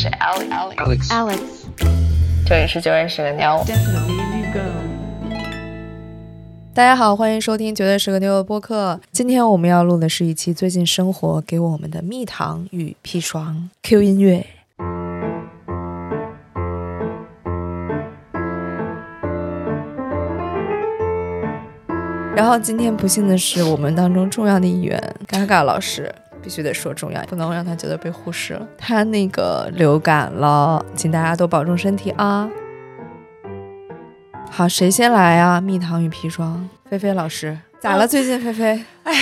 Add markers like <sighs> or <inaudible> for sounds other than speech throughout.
是 Alex。Alex. Alex. 这里是九认识个妞。Definitely you go. 大家好，欢迎收听《绝对是个妞》的播客。今天我们要录的是一期最近生活给我们的蜜糖与砒霜 Q 音乐。然后今天不幸的是，我们当中重要的一员嘎嘎老师，必须得说重要，不能让他觉得被忽视了。他那个流感了，请大家都保重身体啊。好，谁先来啊？蜜糖与砒霜，菲菲老师咋了？最近菲菲，哎，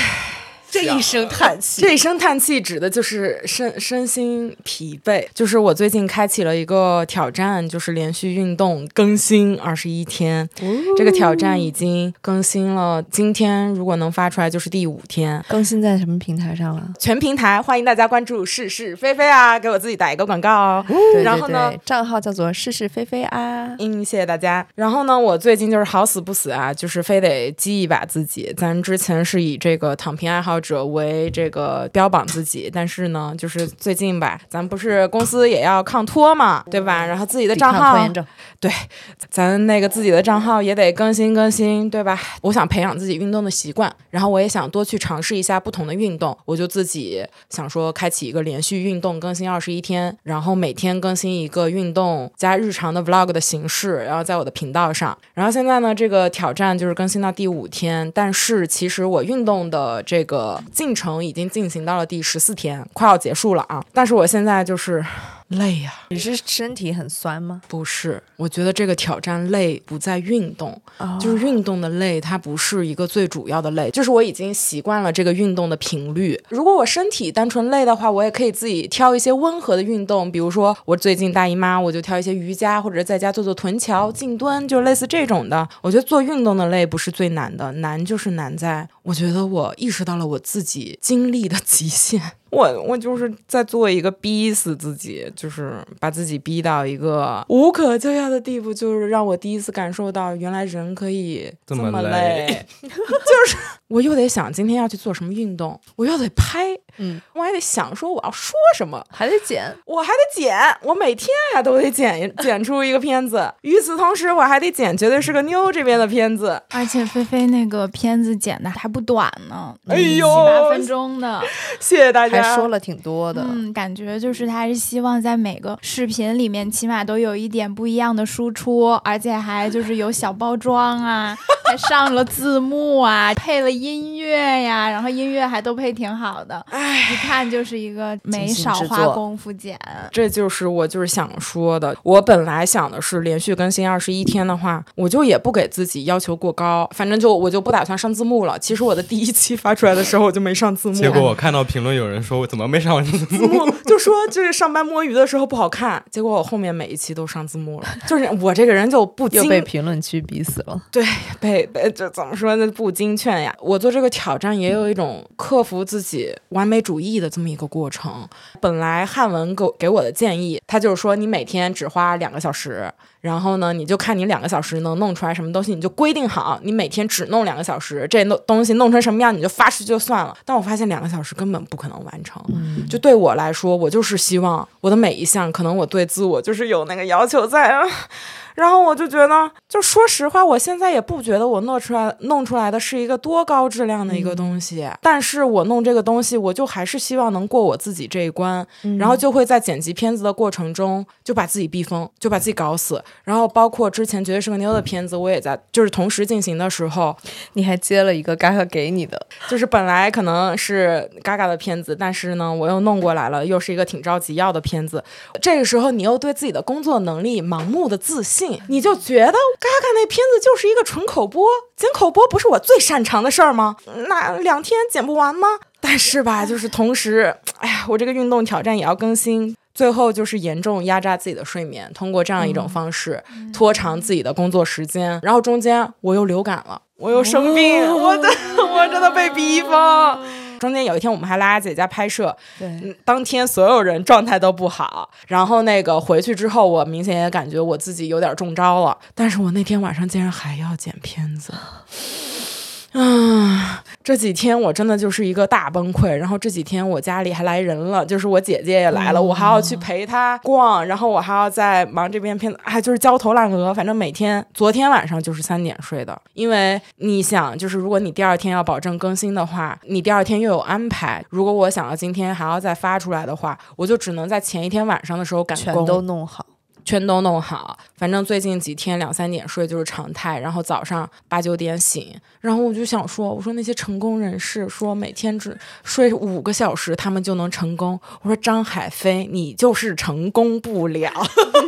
这一声叹气，这一声叹气指的就是身身心疲惫。就是我最近开启了一个挑战，就是连续运动更新二十一天。这个挑战已经更新了，今天如果能发出来就是第五天。更新在什么平台上了？全平台欢迎大家关注是是非非啊，给我自己打一个广告哦。对然后呢账号叫做是是非非啊。嗯，谢谢大家。然后呢，我最近就是好死不死啊，就是非得激一把自己。咱之前是以这个躺平爱好者为这个标榜自己，但是呢，就是最近吧，咱不是公司也要抗脱嘛，对吧？然后自己的账号抵抗拖延，症，咱那个自己的账号也得更新更新，对吧？我想培养自己运动的习惯，然后我也想多去尝试一下不同的运动，我就自己想说开启一个连续运动更新二十一天，然后每天更新一个运动加日常的 vlog 的形式，然后在我的频道上。然后现在呢，这个挑战就是更新到第五天，但是其实我运动的这个进程已经进行到了第十四天，快要结束了啊！但是我现在就是累呀、你是身体很酸吗？不是，我觉得这个挑战累不在运动，哦就是运动的累，它不是一个最主要的累，就是我已经习惯了这个运动的频率。如果我身体单纯累的话，我也可以自己挑一些温和的运动，比如说我最近大姨妈，我就挑一些瑜伽，或者在家做做臀桥、静蹲，就类似这种的。我觉得做运动的累不是最难的，难就是难在我觉得我意识到了我自己精力的极限。我我就是在做一个逼死自己，就是把自己逼到一个无可救药的地步，就是让我第一次感受到原来人可以这么么累。<laughs> 就是我又得想今天要去做什么运动，我又得拍，嗯，我还得想说我要说什么，还得剪，我还得剪，我每天呀都得剪剪出一个片子。与此同时，我还得剪绝对是个妞这边的片子。而且菲菲那个片子剪的还不短呢，哎呦七八分钟的。<laughs> 谢谢大家。还说了挺多的。嗯，感觉就是他还是希望在每个视频里面起码都有一点不一样的输出，而且还就是有小包装啊，还上了字幕啊，配了音乐呀，然后音乐还都配挺好的，一看就是一个没少花功夫剪。这就是我就是想说的。我本来想的是连续更新二十一天的话，我就也不给自己要求过高，反正就我就不打算上字幕了。其实我的第一期发出来的时候我就没上字幕，结果我看到评论有人说我怎么没上字幕？字幕就说就是上班摸鱼的时候不好看，结果我后面每一期都上字幕了。就是我这个人就不精又被评论区逼死了。对，被被这怎么说呢？不精劝呀。我做这个挑战也有一种克服自己完美主义的这么一个过程。本来汉文给我给我的建议，他就是说你每天只花两个小时，然后呢，你就看你两个小时能弄出来什么东西，你就规定好，你每天只弄两个小时，这东东西弄成什么样你就发出去就算了。但我发现两个小时根本不可能完成。就对我来说，我就是希望我的每一项，可能我对自我就是有那个要求在啊。然后我就觉得，就说实话，我现在也不觉得我弄出来弄出来的是一个多高质量的一个东西，但是我弄这个东西，我就还是希望能过我自己这一关，然后就会在剪辑片子的过程中就把自己逼疯，就把自己搞死。然后包括之前绝对是个妞的片子，我也在就是同时进行的时候，你还接了一个嘎嘎给你的，就是本来可能是嘎嘎的片子，但是呢，我又弄过来了，又是一个挺着急要的片子。这个时候，你又对自己的工作能力盲目的自信，你就觉得嘎嘎那片子就是一个纯口播，剪口播不是我最擅长的事儿吗？那两天剪不完吗？但是吧，<laughs> 就是同时，哎呀，我这个运动挑战也要更新。最后就是严重压榨自己的睡眠，通过这样一种方式、拖长自己的工作时间，然后中间我又流感了，我又生病，我真 <laughs> 我真的被逼疯。中间有一天我们还拉姐家拍摄，当天所有人状态都不好，然后那个回去之后，我明显也感觉我自己有点中招了，但是我那天晚上竟然还要剪片子。啊，这几天我真的就是一个大崩溃。然后这几天我家里还来人了，就是我姐姐也来了，我还要去陪她逛，然后我还要在忙这边片子，哎，就是焦头烂额。反正每天，昨天晚上就是三点睡的，因为你想，就是如果你第二天要保证更新的话，你第二天又有安排。如果我想要今天还要再发出来的话，我就只能在前一天晚上的时候赶全工，都弄好。全都弄好，反正最近几天两三点睡就是常态，然后早上八九点醒，然后我就想说，我说那些成功人士说每天只睡五个小时，他们就能成功。我说张海飞，你就是成功不了。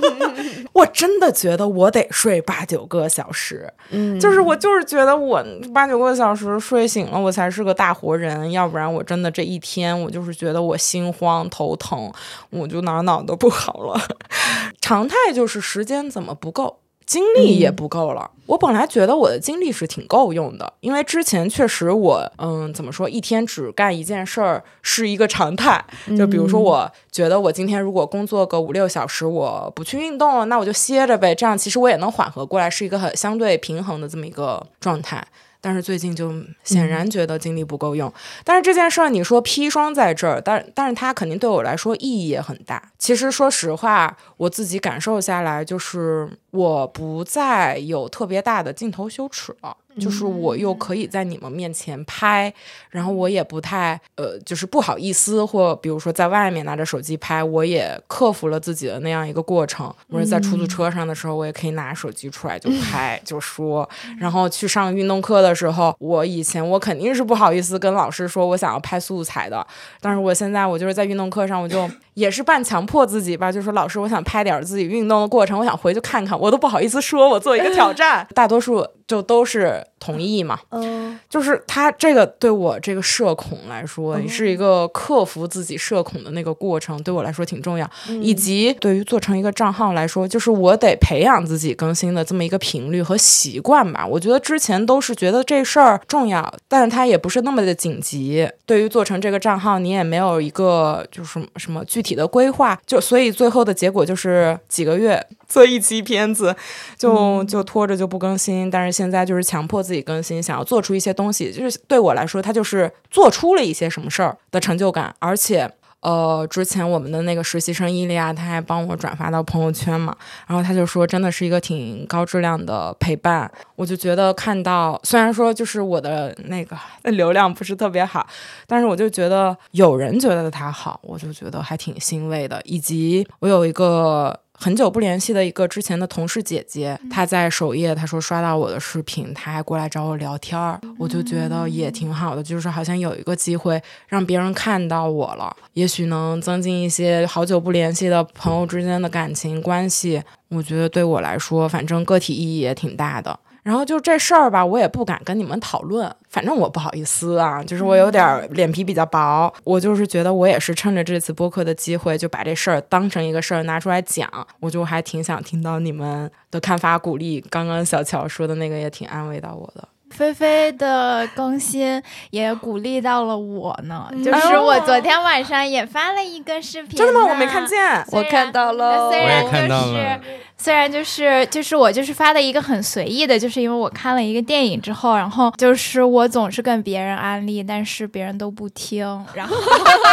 <laughs> 我真的觉得我得睡八九个小时，嗯，就是我就是觉得我八九个小时睡醒了，我才是个大活人，要不然我真的这一天我就是觉得我心慌头疼，我就哪哪都不好了。<laughs> 常态就是时间怎么不够。精力也不够了。我本来觉得我的精力是挺够用的，因为之前确实我，嗯，怎么说，一天只干一件事儿是一个常态。就比如说，我觉得我今天如果工作个五六小时，我不去运动了，那我就歇着呗。这样其实我也能缓和过来，是一个很相对平衡的这么一个状态。但是最近就显然觉得精力不够用。但是这件事儿，你说砒霜在这儿，但但是它肯定对我来说意义也很大。其实说实话，我自己感受下来，就是我不再有特别大的镜头羞耻了。就是我又可以在你们面前拍，然后我也不太呃，就是不好意思，或比如说在外面拿着手机拍，我也克服了自己的那样一个过程。或者在出租车上的时候，我也可以拿手机出来就拍就说。然后去上运动课的时候，我以前我肯定是不好意思跟老师说我想要拍素材的，但是我现在我就是在运动课上，我就也是半强迫自己吧，就说老师，我想拍点自己运动的过程，我想回去看看，我都不好意思说，我做一个挑战，<laughs> 大多数就都是。同意嘛？嗯，就是他这个对我这个社恐来说，是一个克服自己社恐的那个过程，对我来说挺重要。以及对于做成一个账号来说，就是我得培养自己更新的这么一个频率和习惯吧。我觉得之前都是觉得这事儿重要，但是它也不是那么的紧急。对于做成这个账号，你也没有一个就是什么具体的规划，就所以最后的结果就是几个月。做一期片子，就就拖着就不更新，但是现在就是强迫自己更新，想要做出一些东西，就是对我来说，它就是做出了一些什么事儿的成就感，而且。呃，之前我们的那个实习生伊利亚，他还帮我转发到朋友圈嘛，然后他就说，真的是一个挺高质量的陪伴。我就觉得看到，虽然说就是我的那个流量不是特别好，但是我就觉得有人觉得他好，我就觉得还挺欣慰的。以及我有一个。很久不联系的一个之前的同事姐姐，她在首页，她说刷到我的视频，她还过来找我聊天儿，我就觉得也挺好的，就是好像有一个机会让别人看到我了，也许能增进一些好久不联系的朋友之间的感情关系。我觉得对我来说，反正个体意义也挺大的。然后就这事儿吧，我也不敢跟你们讨论，反正我不好意思啊，就是我有点脸皮比较薄，我就是觉得我也是趁着这次播客的机会，就把这事儿当成一个事儿拿出来讲，我就还挺想听到你们的看法、鼓励。刚刚小乔说的那个也挺安慰到我的。菲菲的更新也鼓励到了我呢，就是我昨天晚上也发了一个视频，真的吗？我没看见，我看到了，虽然看到了。虽然就是就是我就是发的一个很随意的，就是因为我看了一个电影之后，然后就是我总是跟别人安利，但是别人都不听，然后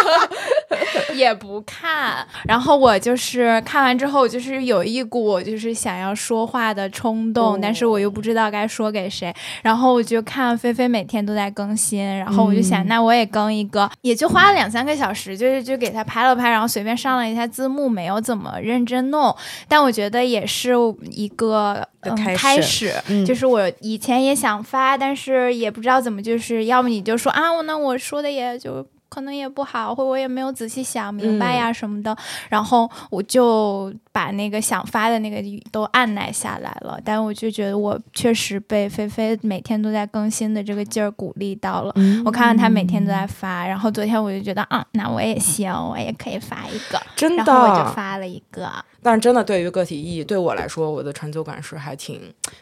<laughs> 也不看，然后我就是看完之后，就是有一股就是想要说话的冲动，但是我又不知道该说给谁，然后我就看菲菲每天都在更新，然后我就想那我也更一个，也就花了两三个小时，就是就给他拍了拍，然后随便上了一下字幕，没有怎么认真弄，但我觉得也。是一个开始，就是我以前也想发，但是也不知道怎么，就是要么你就说啊，我那我说的也就。可能也不好，或我也没有仔细想明白呀什么的，然后我就把那个想发的那个都按耐下来了。但我就觉得我确实被菲菲每天都在更新的这个劲儿鼓励到了。我看到她每天都在发，然后昨天我就觉得啊，那我也行，我也可以发一个，真的，然后我就发了一个。但是真的，对于个体意义，对我来说，我的成就感是还挺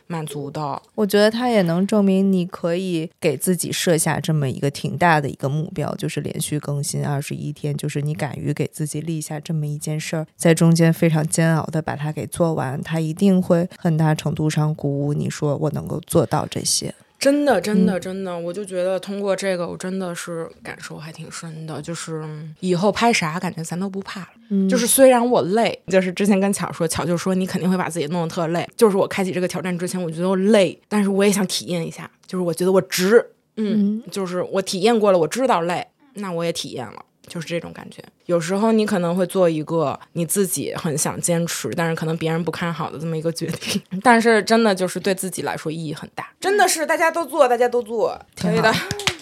满足的。我觉得它也能证明你可以给自己设下这么一个挺大的一个目标，就是连续更新二十一天，就是你敢于给自己立下这么一件事儿，在中间非常煎熬的把它给做完，他一定会很大程度上鼓舞你说我能够做到这些。真的，真的，真的，我就觉得通过这个，我真的是感受还挺深的。就是以后拍啥，感觉咱都不怕了。嗯就是虽然我累，就是之前跟巧说，巧就说你肯定会把自己弄得特累。就是我开启这个挑战之前，我觉得我累，但是我也想体验一下，就是我觉得我值。嗯，就是我体验过了，我知道累，那我也体验了。就是这种感觉，有时候你可能会做一个你自己很想坚持，但是可能别人不看好的这么一个决定，<laughs> 但是真的就是对自己来说意义很大，真的是大家都做，大家都做，可以的，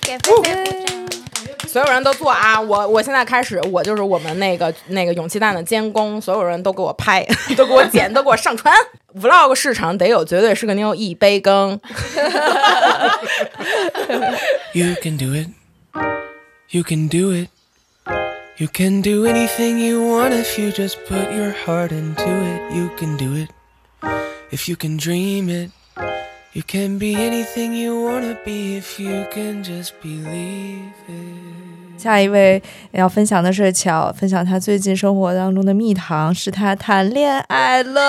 给菲菲鼓掌。<laughs> 所有人都做啊！我我现在开始，我就是我们那个那个勇气蛋的监工，所有人都给我拍，<laughs> 都给我剪，都给我上传。vlog 市场得有，绝对是个妞一杯羹。You can do it. You can do it. You can do anything you want if you just put your heart into it. You can do it. If you can dream it. You can be anything you want to be if you can just believe it. 下一位要分享的是巧，分享他最近生活当中的蜜糖，是他谈恋爱了。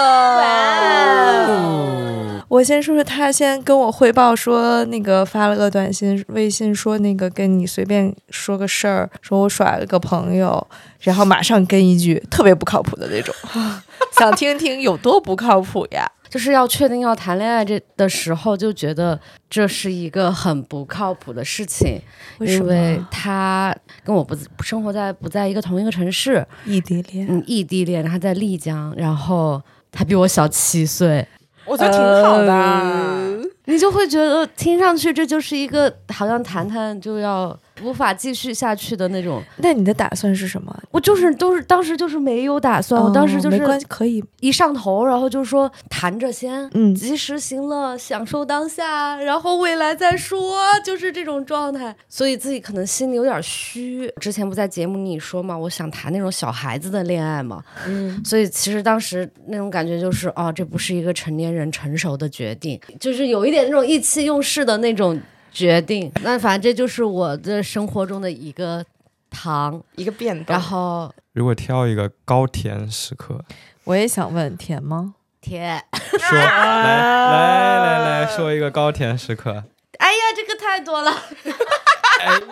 我先说说他先跟我汇报说，那个发了个短信、微信说那个跟你随便说个事儿，说我甩了个朋友，然后马上跟一句特别不靠谱的那种，<laughs> 想听听有多不靠谱呀？就是要确定要谈恋爱这的时候，就觉得这是一个很不靠谱的事情，为因为他跟我不不生活在不在一个同一个城市，异地恋？嗯，异地恋，他在丽江，然后他比我小七岁，我觉得挺好的。呃你就会觉得听上去这就是一个好像谈谈就要无法继续下去的那种。那你的打算是什么？我就是都是当时就是没有打算，我当时就是可以，一上头，然后就说谈着先，嗯及时行乐，享受当下，然后未来再说，就是这种状态。所以自己可能心里有点虚。之前不在节目里说嘛，我想谈那种小孩子的恋爱嘛，嗯，所以其实当时那种感觉就是，哦，这不是一个成年人成熟的决定，就是有一点那种意气用事的那种决定。那反正这就是我的生活中的一个糖，一个变动。然后如果挑一个高甜时刻，我也想问，甜吗？甜。说来来来来说一个高甜时刻，哎呀，这个太多了。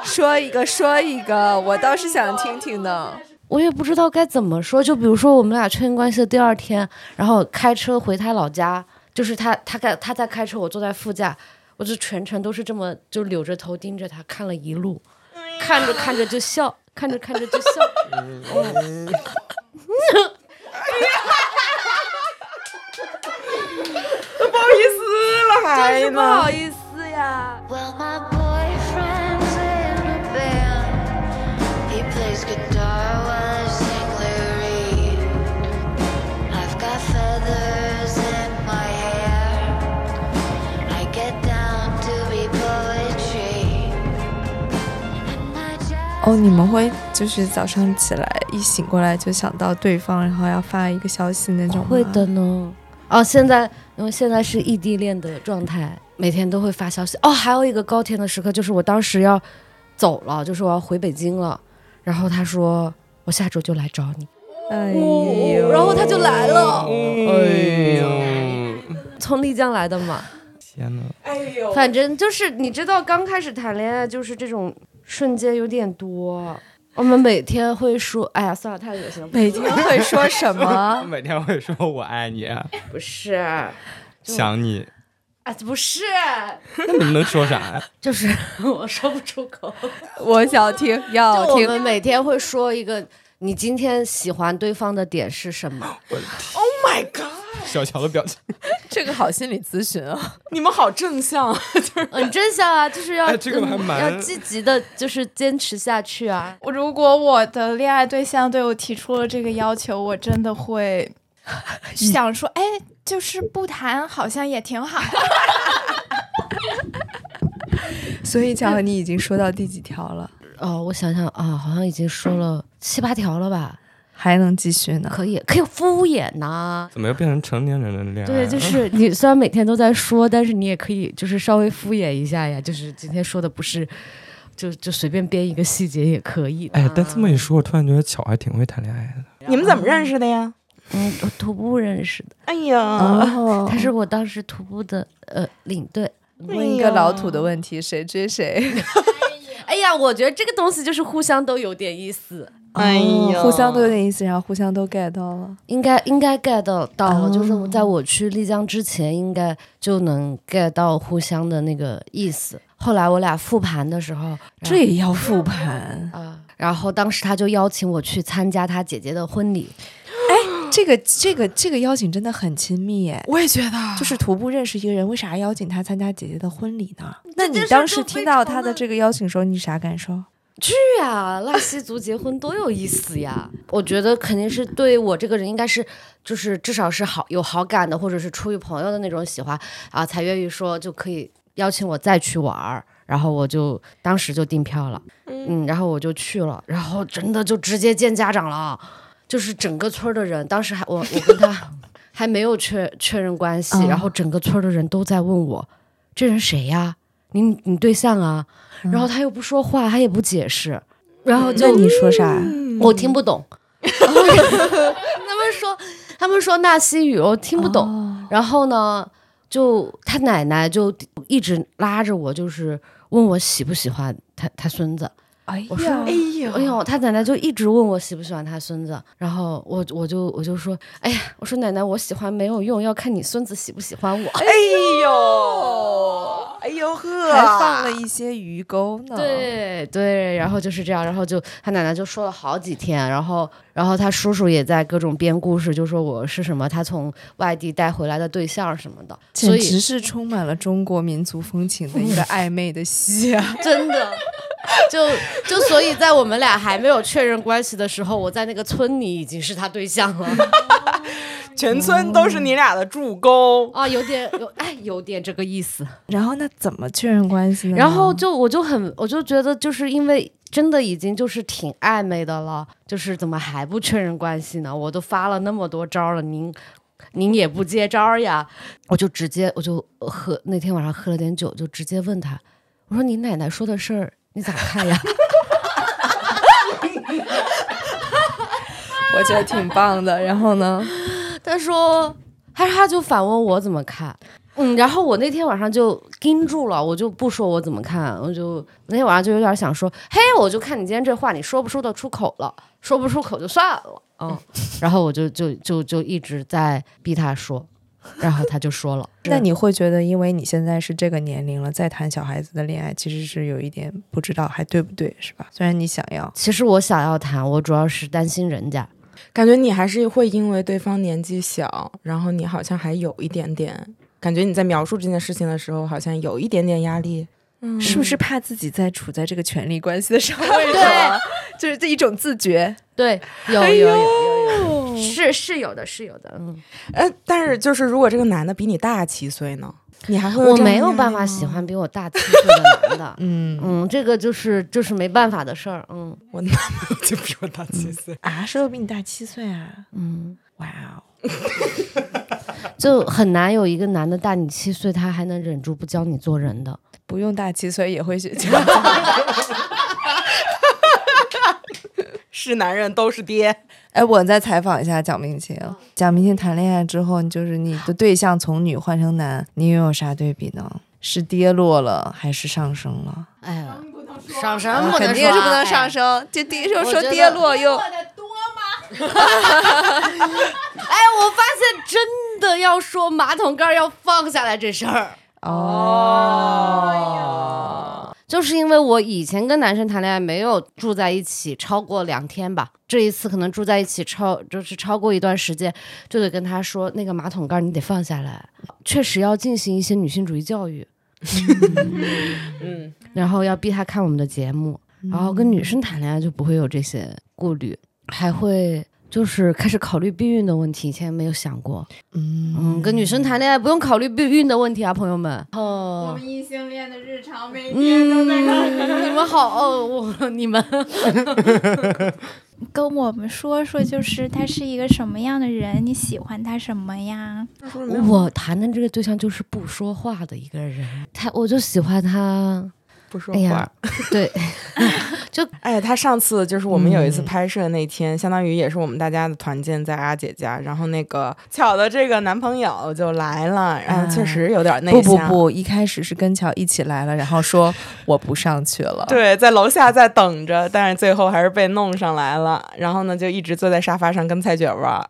说一个，说一个，我倒是想听听呢。我也不知道该怎么说。就比如说，我们俩确定关系的第二天，然后开车回他老家，就是他他开他在开车，我坐在副驾，我就全程都是这么就扭着头盯着他看了一路，看着看着就笑，看着看着就笑。<laughs> 嗯不好意思了，还真是不好。意思呀。Well, my 哦，你们会就是早上起来一醒过来就想到对方，然后要发一个消息那种吗？会的呢。哦，现在因为现在是异地恋的状态，每天都会发消息。哦，还有一个高甜的时刻，就是我当时要走了，就是我要回北京了，然后他说我下周就来找你，哎呦，然后他就来了，哎呦，从丽江来的嘛。天呐，哎呦，反正就是你知道，刚开始谈恋爱就是这种瞬间有点多。我们每天会说，哎呀，算了，太恶心了。每天会说什么？<laughs> 每天会说我爱你，啊不是，想你，啊，不是，那你们能说啥呀？<laughs> 就是我说不出口。我想听，<laughs> 要听。我们每天会说一个，你今天喜欢对方的点是什么？Oh my god！小乔的表情，这个好心理咨询啊！<laughs> 你们好正向，<laughs> 就是嗯，正向啊，就是要、哎这个还嗯要积极的，就是坚持下去啊。如果我的恋爱对象对我提出了这个要求，我真的会 <laughs> 想说，哎，就是不谈好像也挺好。所以巧，你已经说到第几条了？哦，我想想啊，好像已经说了七八条了吧？还能继续呢？可以，可以敷衍呐、怎么又变成成年人的恋爱？对，就是你虽然每天都在说，但是你也可以就是稍微敷衍一下呀。就是今天说的不是，就就随便编一个细节也可以的。哎，但这么一说，我突然觉得巧还挺会谈恋爱的。你们怎么认识的呀？嗯，我徒步认识的，哎呀，哦，他是我当时徒步的呃领队。问一个老土的问题，谁追谁？<laughs> 哎呀，我觉得这个东西就是互相都有点意思，哎呀哦互相都有点意思，然后互相都 get 到了。应该应该 get 到到了，哦就是在我去丽江之前，应该就能 get 到互相的那个意思。后来我俩复盘的时候，这也要复盘？啊，然后当时他就邀请我去参加他姐姐的婚礼，这个这个这个邀请真的很亲密耶。我也觉得，就是徒步认识一个人，为啥邀请他参加姐姐的婚礼呢？那你当时听到他的这个邀请时候，你啥感受？去呀，纳西族结婚多有意思呀！我觉得肯定是对我这个人应该是，就是至少是好有好感的，或者是出于朋友的那种喜欢啊，才愿意说就可以邀请我再去玩儿。然后我就当时就订票了，嗯，然后我就去了，然后真的就直接见家长了，就是整个村的人，当时还我我跟他还没有确确认关系，嗯然后整个村的人都在问我，这人谁呀？你你对象啊？然后他又不说话，他也不解释，然后就你说啥？我听不懂。<laughs> 他们说他们说纳西语，我听不懂。哦然后呢，就他奶奶就一直拉着我，就是问我喜不喜欢他他孙子。哎我说呀，哎呀，哎呦，他奶奶就一直问我喜不喜欢他孙子，然后我我就我就说，哎呀，我说奶奶，我喜欢没有用，要看你孙子喜不喜欢我。哎呦，哎呦呵，还放了一些鱼钩呢。，对对，然后就是这样，然后就他奶奶就说了好几天，然后然后他叔叔也在各种编故事，就说我是什么他从外地带回来的对象什么的，简直是充满了中国民族风情的一个 <laughs> 暧昧的戏啊！真的。就就所以在我们俩还没有确认关系的时候，我在那个村里已经是他对象了全村都是你俩的助攻。啊，有点有哎，有点这个意思。<laughs> 然后那怎么确认关系呢？然后就我就很我就觉得就是因为真的已经就是挺暧昧的了，就是怎么还不确认关系呢？我都发了那么多招了，您您也不接招呀？我就直接我就喝那天晚上喝了点酒，就直接问他，我说你奶奶说的事儿你咋看呀？<laughs> 我觉得挺棒的。然后呢？他说，他他就反问我怎么看。嗯，然后我那天晚上就盯住了，我就不说我怎么看，我就那天晚上就有点想说，嘿，我就看你今天这话，你说不说得出口了，说不出口就算了，嗯，<laughs> 然后我就就就就一直在逼他说，然后他就说了，<laughs> 那你会觉得，因为你现在是这个年龄了，再谈小孩子的恋爱，其实是有一点不知道还对不对，是吧？虽然你想要，其实我想要谈，我主要是担心人家，感觉你还是会因为对方年纪小，然后你好像还有一点点，感觉你在描述这件事情的时候，好像有一点点压力。是不是怕自己在处在这个权力关系的上位对？<laughs> 就是这一种自觉。对，有有有有有，是是有的，是有的，嗯，呃，但是就是如果这个男的比你大七岁呢，你还会我没有办法喜欢比我大七岁的男的，<laughs> 嗯嗯，这个就是就是没办法的事儿，嗯我男朋友就比我大七岁。啊，是比你大七岁啊！嗯，<laughs> 哇哦，就很难有一个男的大你七岁，他还能忍住不教你做人的。不用大七岁也会学。<laughs> 是男人都是爹，哎，我再采访一下蒋明清。蒋明清谈恋爱之后，就是你的对象从女换成男，你又有啥对比呢？是跌落了还是上升了？哎呀，上升啊不能肯定是不能上。升。就第一就说跌落又 <laughs> <laughs> 哎，我发现真的要说马桶盖要放下来这事儿。哦，就是因为我以前跟男生谈恋爱没有住在一起超过两天吧，这一次可能住在一起超就是超过一段时间，就得跟他说那个马桶盖你得放下来，确实要进行一些女性主义教育，<laughs> 嗯，然后要逼他看我们的节目，然后跟女生谈恋爱就不会有这些顾虑，还会。就是开始考虑避孕的问题，以前没有想过。嗯嗯，跟女生谈恋爱不用考虑避孕的问题啊，朋友们。哦，我们异性恋的日常每嗯，<laughs> 你们好哦，我你们跟我们说说，就是他是一个什么样的人？你喜欢他什么呀？我谈的这个对象就是不说话的一个人，他我就喜欢他，不说话对，<laughs> <laughs> 哎，他上次就是我们有一次嗯拍摄那天，相当于也是我们大家的团建在阿姐家，然后那个巧的这个男朋友就来了，然后确实有点内不向。不不不，一开始是跟巧一起来了，然后说我不上去了。，对，在楼下在等着，但是最后还是被弄上来了。然后呢，就一直坐在沙发上跟菜卷玩。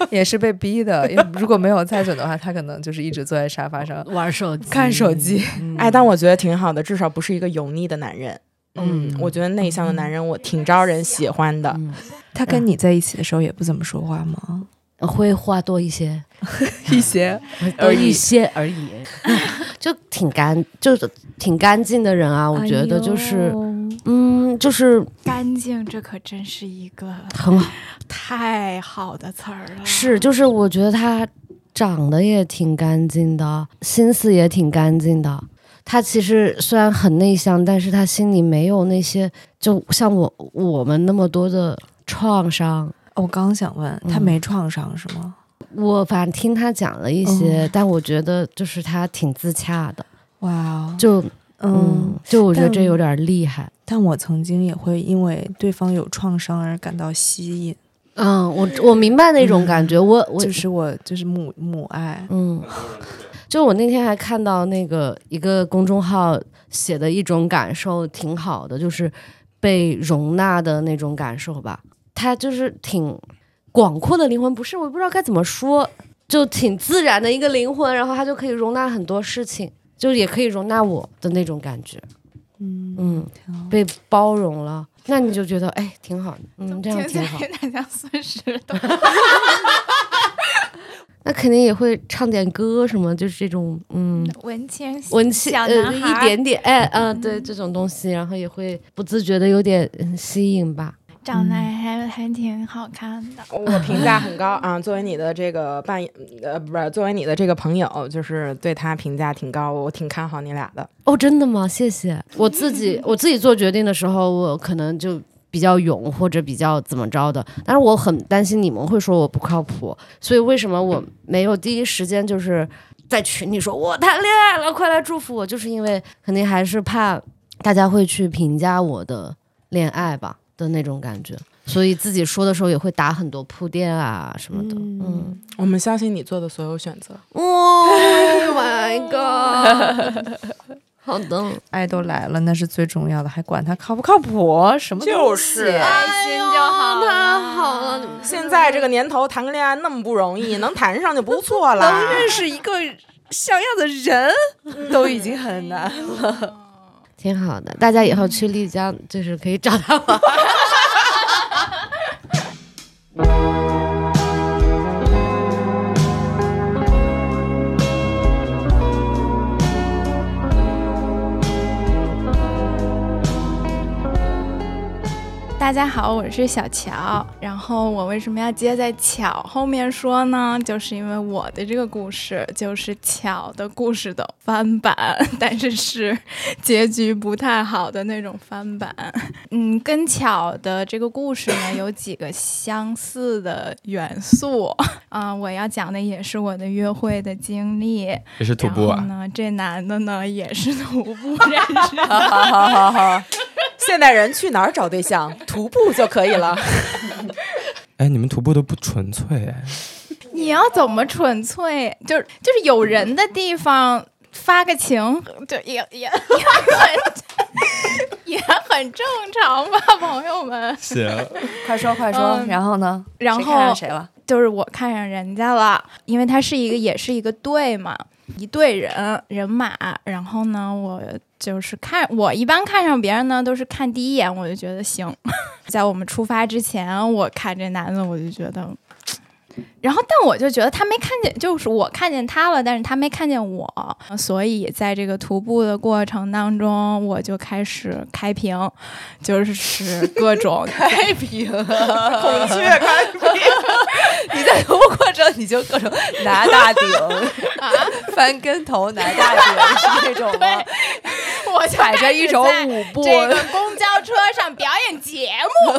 <laughs> 也是被逼的。因为如果没有蔡准的话，他可能就是一直坐在沙发上 <laughs> 玩手机看手机。哎，但我觉得挺好的，至少不是一个油腻的男人。嗯，我觉得内向的男人我挺招人喜欢的。嗯，他跟你在一起的时候也不怎么说话吗？会话多一些，<laughs> 一些而一些而已，就挺干，就是挺干净的人啊。我觉得就是，嗯，就是干净，这可真是一个很好。太好的词儿了。是，就是我觉得他长得也挺干净的，心思也挺干净的。他其实虽然很内向，但是他心里没有那些，就像我我们那么多的创伤。我刚想问，他嗯没创伤是吗？我反正听他讲了一些，嗯但我觉得就是他挺自洽的，哇哦，就嗯嗯，，就我觉得这有点厉害。但我曾经也会因为对方有创伤而感到吸引，嗯，我我明白那种感觉，我我就是我就是母母爱，嗯，就我那天还看到那个一个公众号写的一种感受挺好的，就是被容纳的那种感受吧。他就是挺广阔的灵魂，不是我不知道该怎么说，就挺自然的一个灵魂，然后他就可以容纳很多事情，就也可以容纳我的那种感觉。嗯嗯，被包容了，那你就觉得哎挺好的，嗯，这样挺好。<laughs> <laughs> 那肯定也会唱点歌什么，就是这种嗯。文青文青小呃一点点，哎，嗯、对这种东西，然后也会不自觉的有点嗯吸引吧。长得还还挺好看的。我评价很高啊，作为你的这个扮演呃不是作为你的这个朋友，就是对他评价挺高，我挺看好你俩的。哦，真的吗？谢谢。我自己我自己做决定的时候，我可能就比较勇或者比较怎么着的，但是我很担心你们会说我不靠谱，所以为什么我没有第一时间就是在群里说我谈恋爱了，快来祝福我，就是因为肯定还是怕大家会去评价我的恋爱吧的那种感觉。所以自己说的时候也会打很多铺垫啊什么的，嗯，我们相信你做的所有选择。Oh my <laughs> god！好的，爱都来了，那是最重要的，还管他靠不靠谱？什么东西就是开心就好了，太好了，<laughs> 现在这个年头谈个恋爱那么不容易，能谈上就不错了 <laughs> 能。认识一个像样的人都已经很难了。挺好的。大家以后去丽江就是可以找他玩。<laughs> 大家好，我是小乔。然后我为什么要接在巧后面说呢？就是因为我的这个故事就是巧的故事的翻版，<laughs> 但是是结局不太好的那种翻版。<laughs> 嗯，跟巧的这个故事呢有几个相似的元素啊、<laughs> 我要讲的也是我的约会的经历。也是徒步啊，这男的呢也是徒步认识的。好好好好，现代人去哪儿找对象？徒步就可以了。<laughs> 哎，你们徒步都不纯粹哎，你要怎么纯粹？就是就是有人的地方发个情，就也也也很也很正常吧，朋友们。是啊，快说快说，嗯然后呢？然谁看上后谁了？就是我看上人家了，因为他是一个也是一个队嘛，一队人人马。然后呢，我就是看我一般看上别人呢，都是看第一眼我就觉得行。<laughs> 在我们出发之前，我看这男的我就觉得。然后，但我就觉得他没看见，就是我看见他了，但是他没看见我，所以在这个徒步的过程当中，我就开始开屏，就是各 <laughs> 种开屏，孔雀开屏，<laughs> 你在徒步过程你就各种拿大顶啊，翻跟头拿大顶是这种吗？<laughs> 我踩着一种舞步这个公交车上表演节目。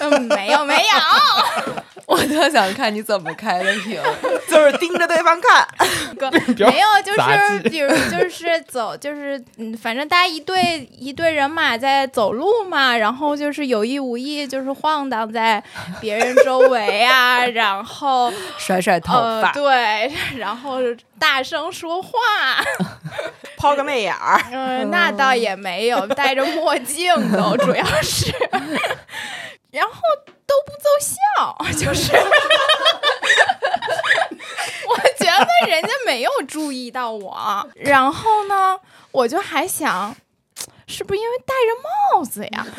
嗯，没有没有，<laughs> 我的特想看你怎么开的屏。<laughs> 就是盯着对方看。<laughs> 哥没有，就是比如就是走，就是嗯，反正大家一队一队人马在走路嘛，然后就是有意无意就是晃荡在别人周围啊，然后甩甩头呃发，对，然后大声说话，抛个媚眼儿，嗯、那倒也没有，戴着墨镜都主要是，然后都不奏效，就是。我觉得人家没有注意到我，然后呢，我就还想，是不是因为戴着帽子呀？<laughs>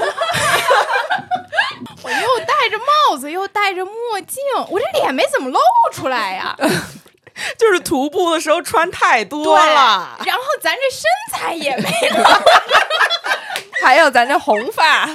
我又戴着帽子，又戴着墨镜，我这脸没怎么露出来呀。<laughs> 就是徒步的时候穿太多，了。然后咱这身材也没了。还有咱这红发，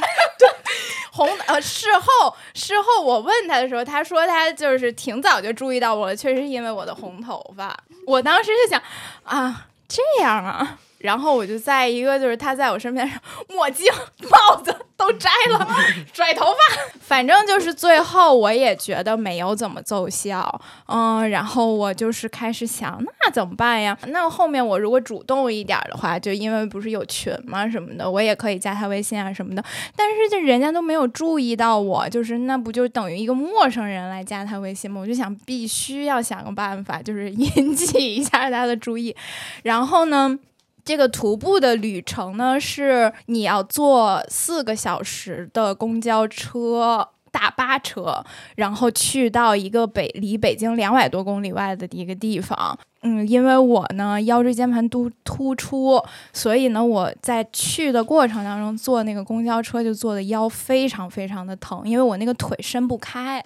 <laughs> 红呃，事后事后我问他的时候，他说他就是挺早就注意到我了，确实是因为我的红头发。我当时就想啊，这样啊，然后我就在一个就是他在我身边，墨镜、<laughs> 帽子都摘了，甩头发，反正就是最后我也觉得没有怎么奏效，嗯，然后我就是开始想，那怎么办呀？那后面我如果主动一点的话，就因为不是有群嘛什么的，我也可以加他微信啊什么的。但是这人家都没有注意到我，就是那不就等于一个陌生人来加他微信吗？我就想必须要想个办法，就是引起一下他的注意。然后呢？这个徒步的旅程呢，是你要坐四个小时的公交车、大巴车，然后去到一个北离北京两百多公里外的一个地方。嗯，因为我呢腰椎间盘突突出，所以呢我在去的过程当中坐那个公交车就坐的腰非常非常的疼，因为我那个腿伸不开。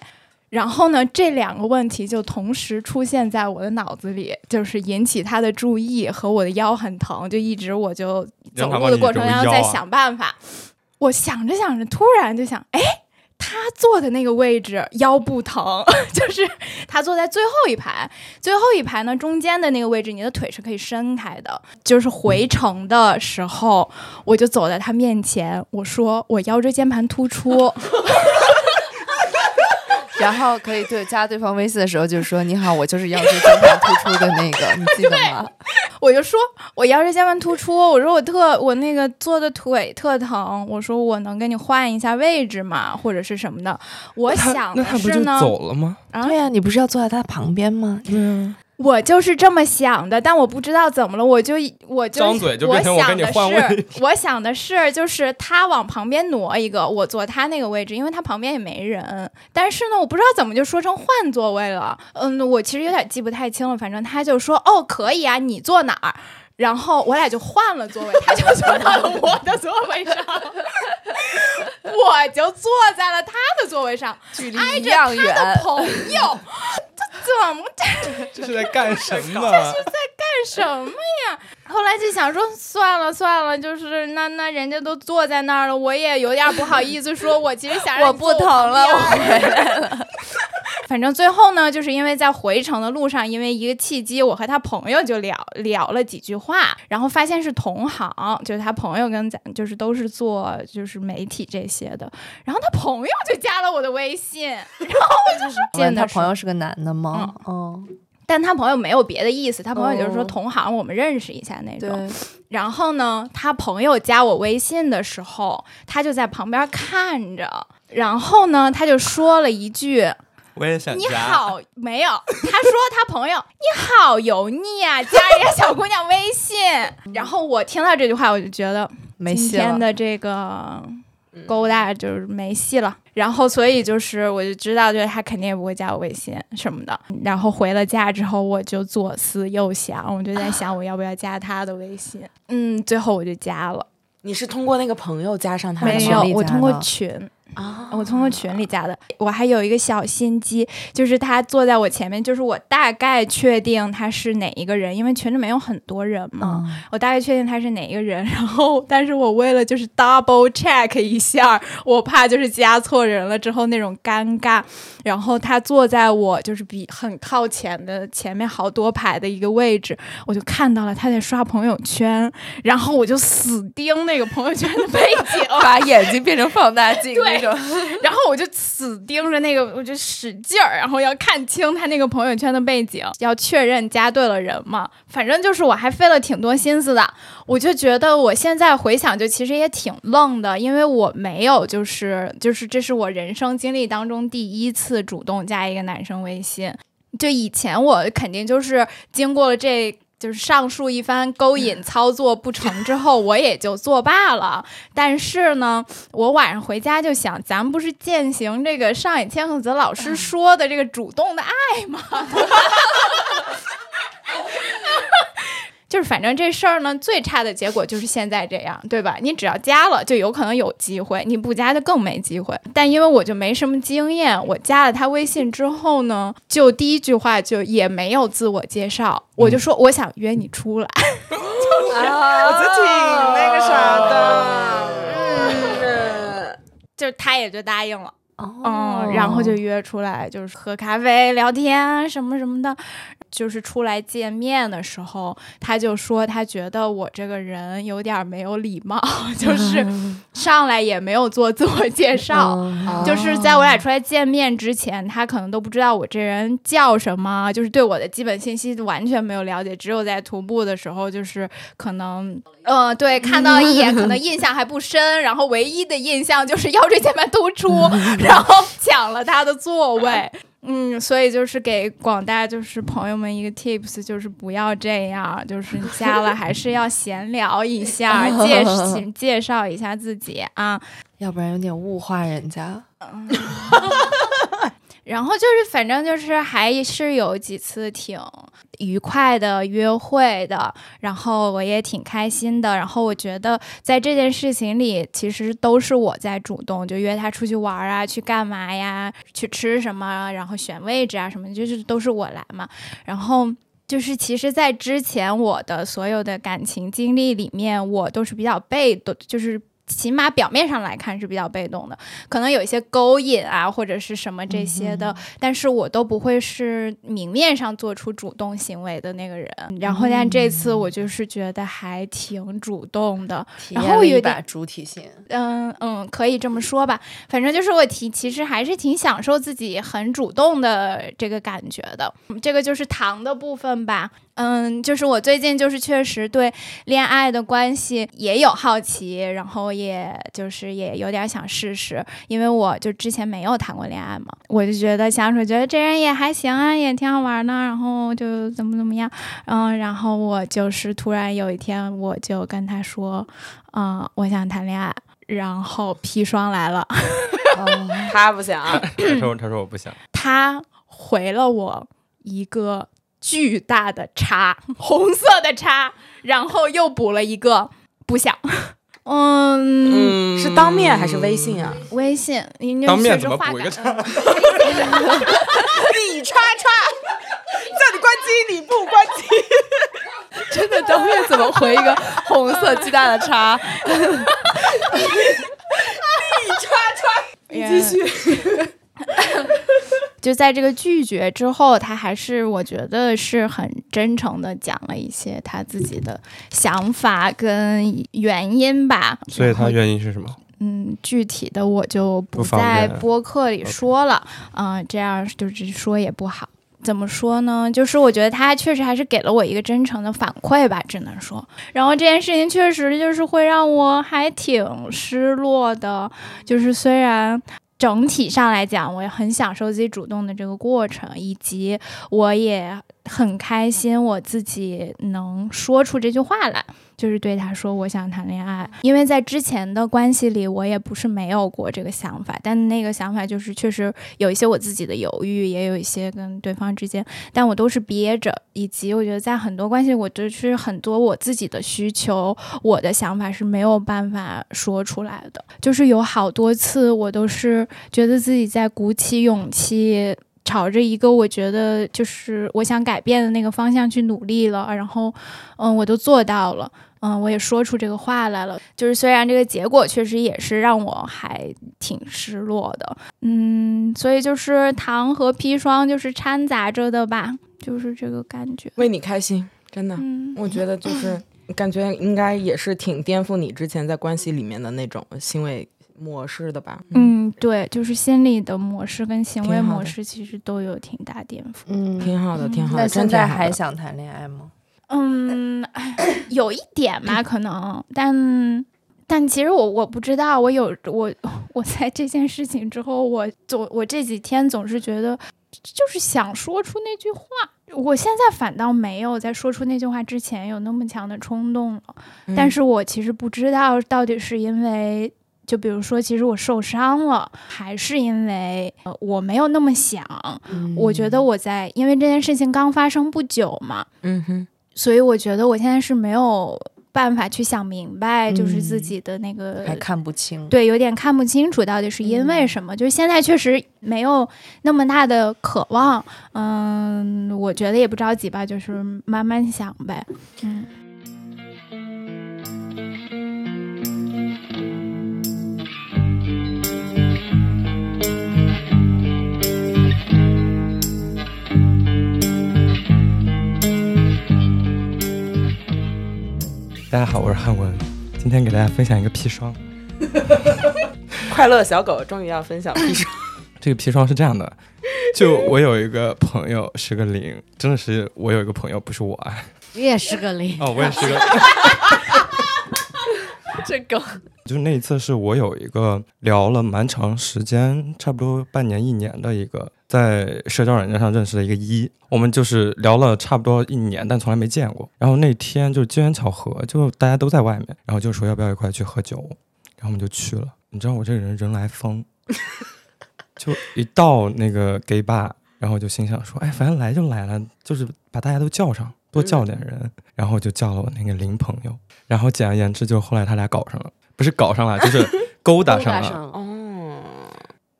然后呢，这两个问题就同时出现在我的脑子里，就是引起他的注意和我的腰很疼，就一直我就走路的过程当中在想办法。<laughs> 我想着想着，突然就想，哎，他坐的那个位置腰不疼，<laughs> 就是他坐在最后一排，最后一排呢中间的那个位置，你的腿是可以伸开的。就是回程的时候，我就走在他面前，我说我腰椎间盘突出。<laughs> 然后可以对加对方微信的时候就说：“你好，我就是腰椎间盘突出的那个，<laughs> 你记得吗我就说我腰椎间盘突出，我说我特我那个坐的腿特疼，我说我能跟你换一下位置吗，或者是什么的？我想的那他不就是呢，走了吗？啊对呀、你不是要坐在他旁边吗？对啊，我就是这么想的，但我不知道怎么了，我就我就张嘴就变成我跟你想的是换位，我想的是 <laughs> 就是他往旁边挪一个，我坐他那个位置，因为他旁边也没人。但是呢，我不知道怎么就说成换座位了。嗯，我其实有点记不太清了，反正他就说哦可以啊，你坐哪儿？然后我俩就换了座位，他就坐到了我的座位上，我就坐在了他的座位上，距离挨着一样他的远，朋友。这怎么这这是在干什么？这是在干什么呀？后来就想说，算了算了，就是那那人家都坐在那儿了，我也有点不好意思说，我其实想让 <laughs> 我不疼了，我回来了。反正最后呢，就是因为在回程的路上，因为一个契机，我和他朋友就聊聊了几句话，然后发现是同行，就是他朋友跟咱就是都是做就是媒体这些的，然后他朋友就加了我的微信，<laughs> 然后我就是见他朋友是个男的吗？哦，但他朋友没有别的意思，他朋友就是说哦同行，我们认识一下那种。对，然后呢，他朋友加我微信的时候，他就在旁边看着，然后呢，他就说了一句我也想“你，好”，没有，他说他朋友“你好油腻啊”，加人家小姑娘微信。然后我听到这句话，我就觉得今没戏了天。的这个勾搭就是没戏了。然后所以就是我就知道，就是他肯定也不会加我微信什么的。然后回了家之后，我就左思右想，我就在想我要不要加他的微信。嗯，最后我就加了，你是通过那个朋友加上他的吗没有，我通过群。啊？我通过群里加的，我还有一个小心机，就是他坐在我前面，就是我大概确定他是哪一个人，因为群里面有很多人嘛，嗯，我大概确定他是哪一个人，<laughs> 然后，但是我为了就是 double check 一下，我怕就是加错人了之后那种尴尬，然后他坐在我就是比很靠前的前面好多排的一个位置，我就看到了他在刷朋友圈，然后我就死盯那个朋友圈的背景，<laughs> 把眼睛变成放大镜，对种。<laughs> 然后我就死盯着那个，我就使劲儿，然后要看清他那个朋友圈的背景，要确认加对了人嘛。反正就是我还费了挺多心思的。我就觉得我现在回想，就其实也挺愣的，因为我没有就是就是这是我人生经历当中第一次主动加一个男生微信。就以前我肯定就是经过了这。就是上述一番勾引操作不成之后，我也就作罢了。<laughs> 但是呢，我晚上回家就想，咱们不是践行这个上野千鹤子老师说的这个主动的爱吗？<laughs> 就是反正这事儿呢，最差的结果就是现在这样，对吧？你只要加了，就有可能有机会；你不加，就更没机会。但因为我就没什么经验，我加了他微信之后呢，就第一句话就也没有自我介绍，我就说我想约你出来。<laughs> 我就挺那个啥的，嗯，<laughs> 就是他也就答应了。哦嗯，然后就约出来，就是喝咖啡、聊天什么什么的。就是出来见面的时候，他就说他觉得我这个人有点没有礼貌，<laughs> 就是 <laughs> 上来也没有做自我介绍。就是在我俩出来见面之前，他可能都不知道我这人叫什么，就是对我的基本信息完全没有了解。只有在徒步的时候，就是可能，呃，对，看到一眼，可能印象还不深，然后唯一的印象就是腰椎间盘突出，<laughs> 然后抢了他的座位。嗯，所以就是给广大就是朋友们一个 tips，就是不要这样，就是加了还是要闲聊一下，<laughs> 介介绍一下自己啊。要不然有点物化人家。<laughs> 然后就是，反正就是还是有几次挺愉快的约会的，然后我也挺开心的。然后我觉得在这件事情里，其实都是我在主动，就约他出去玩啊，去干嘛呀，去吃什么，然后选位置啊什么，就是都是我来嘛。然后就是，其实，在之前我的所有的感情经历里面，我都是比较被动，就是。起码表面上来看是比较被动的，可能有一些勾引啊或者是什么这些的，但是我都不会是明面上做出主动行为的那个人。然后但这次我就是觉得还挺主动的，然后有点主体性，嗯嗯，可以这么说吧。反正就是我提，其实还是挺享受自己很主动的这个感觉的。这个就是糖的部分吧。嗯，就是我最近就是确实对恋爱的关系也有好奇，然后也就是也有点想试试，因为我就之前没有谈过恋爱嘛，我就觉得相处觉得这人也还行啊，也挺好玩的，然后就怎么怎么样，嗯，然后我就是突然有一天我就跟他说，嗯，我想谈恋爱，然后砒霜来了，<laughs> 他不想，<laughs> 他说他说我不想，他回了我一个。巨大的叉，红色的叉，然后又补了一个不想，嗯，是当面还是微信啊？微信，你当面确实话感怎么补一个叉？<laughs> 你 <laughs> 叉叉，叫你关机你不关机，<laughs> 真的当面怎么回一个红色鸡蛋的叉？你叉叉，你继续。<laughs> 就在这个拒绝之后，他还是我觉得是很真诚的讲了一些他自己的想法跟原因吧。所以他原因是什么？嗯，具体的我就不在播客里说了，嗯、这样就是说也不好。怎么说呢？就是我觉得他确实还是给了我一个真诚的反馈吧，只能说。然后这件事情确实就是会让我还挺失落的，就是虽然。整体上来讲，我也很享受自己主动的这个过程，以及我也很开心我自己能说出这句话来，就是对他说我想谈恋爱。因为在之前的关系里，我也不是没有过这个想法，但那个想法就是确实有一些我自己的犹豫，也有一些跟对方之间，但我都是憋着，以及我觉得在很多关系，我就是很多我自己的需求，我的想法是没有办法说出来的。就是有好多次，我都是觉得自己在鼓起勇气。朝着一个我觉得就是我想改变的那个方向去努力了，然后，嗯，我都做到了，嗯，我也说出这个话来了。就是虽然这个结果确实也是让我还挺失落的，嗯，所以就是糖和砒霜就是掺杂着的吧，就是这个感觉。为你开心，真的，嗯，我觉得就是 <laughs> 感觉应该也是挺颠覆你之前在关系里面的那种行为模式的吧。嗯，对，就是心理的模式跟行为模式其实都有挺大颠覆。嗯，挺好的，挺好的，那现在。还想谈恋爱吗？嗯，哎有一点吧，可能，但但其实我我不知道，我有我我在这件事情之后，我总我这几天总是觉得，就是想说出那句话。我现在反倒没有在说出那句话之前有那么强的冲动了，嗯但是我其实不知道到底是因为。就比如说，其实我受伤了，还是因为呃我没有那么想。我觉得我在因为这件事情刚发生不久嘛，嗯哼，所以我觉得我现在是没有办法去想明白，就是自嗯己的那个、还看不清。对，有点看不清楚到底是因为什么。就是现在确实没有那么大的渴望，嗯，我觉得也不着急吧，就是慢慢想呗，嗯。大家好，我是汉文，今天给大家分享一个砒霜。<laughs> 快乐小狗终于要分享砒霜。<laughs> 这个砒霜是这样的，就我有一个朋友是个零，真的是我有一个朋友，不是我啊。你也是个零。哦，我也是个。<laughs> 这狗就是那一次是我有一个聊了蛮长时间，差不多半年一年的一个，在社交软件上认识了一个一，我们就是聊了差不多一年，但从来没见过。然后那天就是机缘巧合，就大家都在外面，然后就说要不要一块去喝酒，然后我们就去了。你知道我这个人人来疯，<laughs> 就一到那个 gay bar，然后就心想说，哎，反正来就来了，就是把大家都叫上，多叫点人。然后就叫了我那个零朋友，然后简而言之，就后来他俩搞上了，不是搞上了，就是勾搭上了。<laughs> 上了，哦，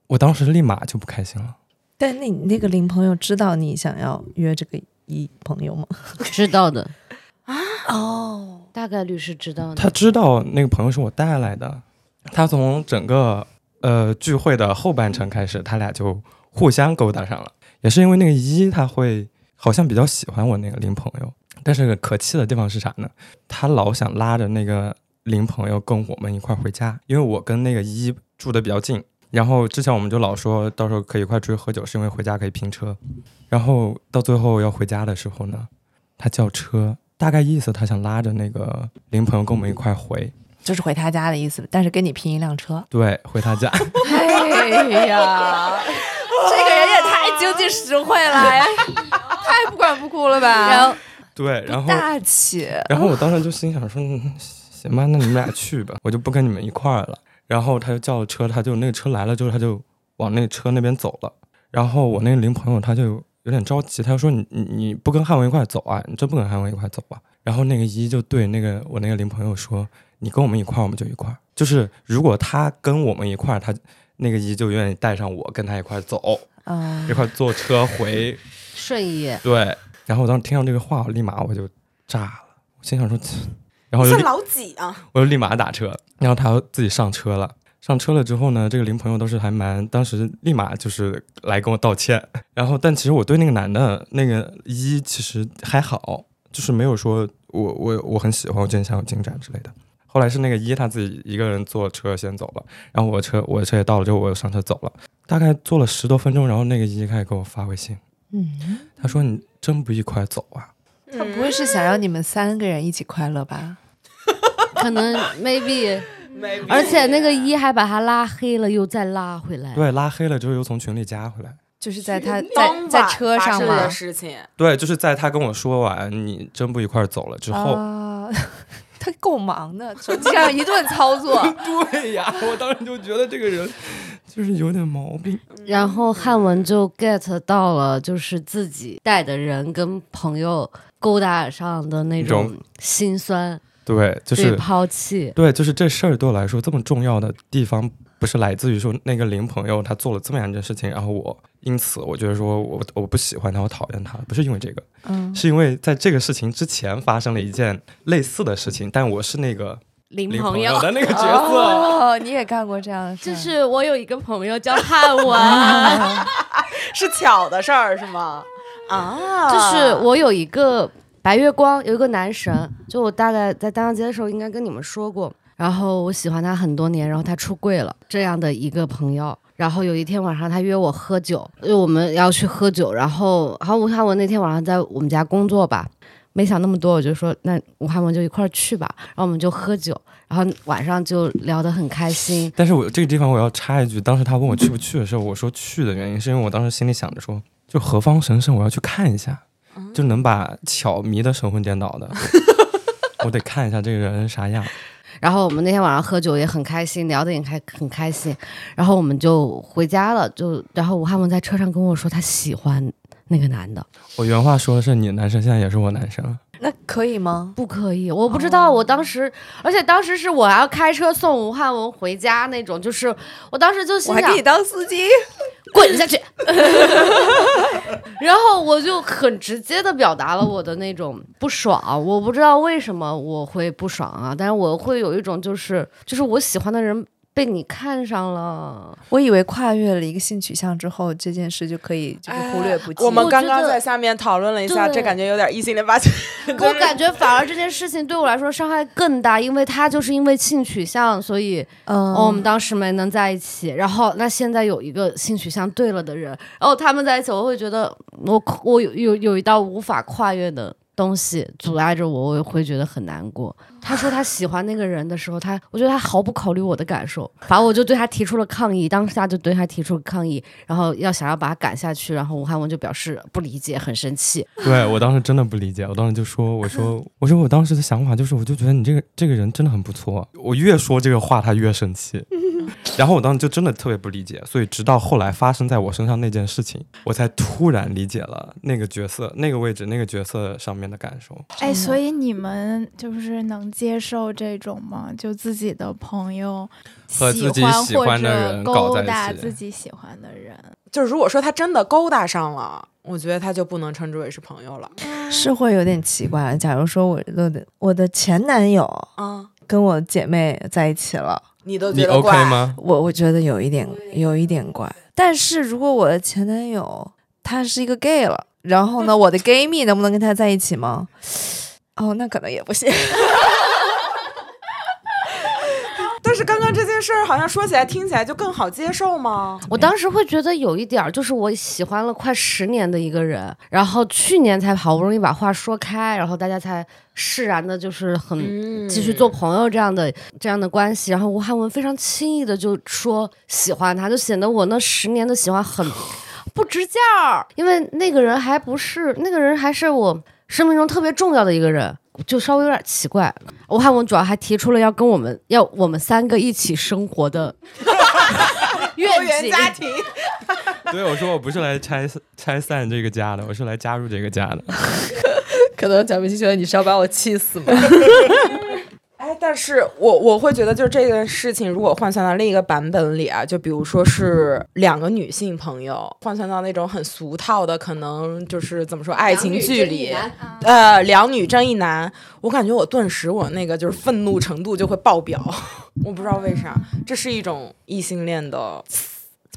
我当时立马就不开心了。但那你那个林朋友知道你想要约这个一朋友吗？知道的啊，哦，大概率是知道的。他知道那个朋友是我带来的，他从整个呃聚会的后半程开始，他俩就互相勾搭上了。也是因为那个一他会好像比较喜欢我那个林朋友，但是可气的地方是啥呢？他老想拉着那个林朋友跟我们一块儿回家，因为我跟那个一住的比较近。然后之前我们就老说到时候可以一块出去喝酒，是因为回家可以拼车。然后到最后要回家的时候呢，他叫车，大概意思他想拉着那个林朋友跟我们一块回，就是回他家的意思，但是跟你拼一辆车。对，回他家。哎呀，<laughs> 这个人也太经济实惠了，呀 <laughs> 太不管不顾了吧？然后对，然后大气，然后我当时就心想说，嗯行吧，那你们俩去吧，我就不跟你们一块儿了。然后他就叫了车，他就那个车来了之后，他就往那个车那边走了。然后我那个零朋友他就有点着急，他就说你你你不跟汉文一块走啊？你真不跟汉文一块走啊？然后那个一就对那个我那个零朋友说，你跟我们一块，我们就一块。就是如果他跟我们一块，他那个一就愿意带上我跟他一块儿走，嗯一，块坐车回顺义，对，然后我当时听到这个话，我立马我就炸了，我心想说，然后算老几啊？我就立马打车，然后他自己上车了。上车了之后呢，这个林朋友倒是还蛮，当时立马就是来跟我道歉。然后，但其实我对那个男的那个一其实还好，就是没有说我我我很喜欢，我真想有进展之类的。后来是那个一他自己一个人坐车先走了，然后我车我的车也到了之后，我又上车走了，大概坐了十多分钟，然后那个一开始给我发微信，嗯，他说你真不一块走啊？他不会是想让你们三个人一起快乐吧？可能 <laughs> maybe，而且那个一还把他拉黑了，又再拉回来。对，拉黑了之后又从群里加回来。就是在他在当在车上吗发生的？事情，对，就是在他跟我说完你真不一块儿走了之后，啊，<laughs> 他够忙的，手机上一顿操作。<laughs> 对呀，我当时就觉得这个人就是有点毛病。然后汉文就 get 到了，就是自己带的人跟朋友勾搭上的那种种心酸，对，就是抛弃。对，就是这事儿对我来说这么重要的地方，不是来自于说那个林朋友他做了这么样一件事情，然后我因此我觉得说我我不喜欢他，我讨厌他，不是因为这个，嗯，是因为在这个事情之前发生了一件类似的事情，但我是那个零零朋友的那个角色。哦，<laughs> 你也干过这样的事？就是我有一个朋友叫汉文 <laughs> <laughs> 是巧的事儿是吗？啊，就是我有一个白月光，有一个男神，就我大概在大上街的时候应该跟你们说过。然后我喜欢他很多年，然后他出柜了，这样的一个朋友。然后有一天晚上，他约我喝酒，因为我们要去喝酒。然后，然后吴汉文那天晚上在我们家工作吧，没想那么多，我就说那吴汉文就一块儿去吧。然后我们就喝酒，然后晚上就聊得很开心。但是我这个地方我要插一句，当时他问我去不去的时候，我说去的原因是因为我当时心里想着说，就何方神圣，我要去看一下，就能把巧迷得神魂颠倒的，<laughs> 我得看一下这个人啥样。然后我们那天晚上喝酒也很开心，聊得也开很开心。然后我们就回家了，就然后吴汉文在车上跟我说他喜欢那个男的，我原话说的是你男生，现在也是我男生。那可以吗？不可以，我不知道。我当时，而且当时是我要开车送吴汉文回家那种，就是我当时就心想我还给你当司机，<laughs> 滚下去。<laughs> 然后我就很直接的表达了我的那种不爽，我不知道为什么我会不爽啊，但是我会有一种就是就是我喜欢的人被你看上了，我以为跨越了一个性取向之后，这件事就可以就是忽略不计。我们刚刚在下面讨论了一下，这感觉有点异性恋发现。我感觉反而这件事情对我来说伤害更大，因为他就是因为性取向，所以嗯，哦，我们当时没能在一起，然后那现在有一个性取向对了的人，然后他们在一起，我会觉得我我有有有一道无法跨越的东西阻碍着我，我也会觉得很难过。他说他喜欢那个人的时候，他我觉得他毫不考虑我的感受，反正我就对他提出了抗议，当下就对他提出了抗议，然后要想要把他赶下去，然后吴汉文就表示不理解，很生气。对我当时真的不理解，我当时就说，我说，我说我当时的想法就是，我就觉得你这个这个人真的很不错。我越说这个话，他越生气。<laughs> 然后我当时就真的特别不理解，所以直到后来发生在我身上那件事情，我才突然理解了那个角色、那个位置、那个角色上面的感受。哎，所以你们就是能接受这种吗？就自己的朋友和自己欢或喜欢的者人搞在一勾搭自己喜欢的人，就是如果说他真的勾搭上了，我觉得他就不能称之为是朋友了。是会有点奇怪。假如说我的我的前男友啊，跟我姐妹在一起了，你都你觉得怪 OK？吗？我我觉得有一点有一点怪。但是如果我的前男友他是一个 gay 了，然后呢，我的 gay 蜜能不能跟他在一起吗？哦，那可能也不行。<laughs> 但是刚刚这件事儿好像说起来、听起来就更好接受吗？我当时会觉得有一点儿，就是我喜欢了快十年的一个人，然后去年才好不容易把话说开，然后大家才释然的，就是很嗯继续做朋友这样的这样的关系。然后吴汉文非常轻易的就说喜欢他，就显得我那十年的喜欢很 <sighs> 不值价儿，因为那个人还不是那个人还是我生命中特别重要的一个人。就稍微有点奇怪，吴汉文主要还提出了要跟我们要我们三个一起生活的 <laughs> 愿景，庭，<laughs> 对，我说我不是来拆拆散这个家的，我是来加入这个家的。<laughs> 可能蒋明星觉得你是要把我气死吗？哎，但是我我会觉得，就是这件事情，如果换算到另一个版本里啊，就比如说是两个女性朋友，换算到那种很俗套的，可能就是怎么说，爱情剧里，呃，两女争一男，我感觉我顿时我那个就是愤怒程度就会爆表，<laughs> 我不知道为啥，这是一种异性恋的，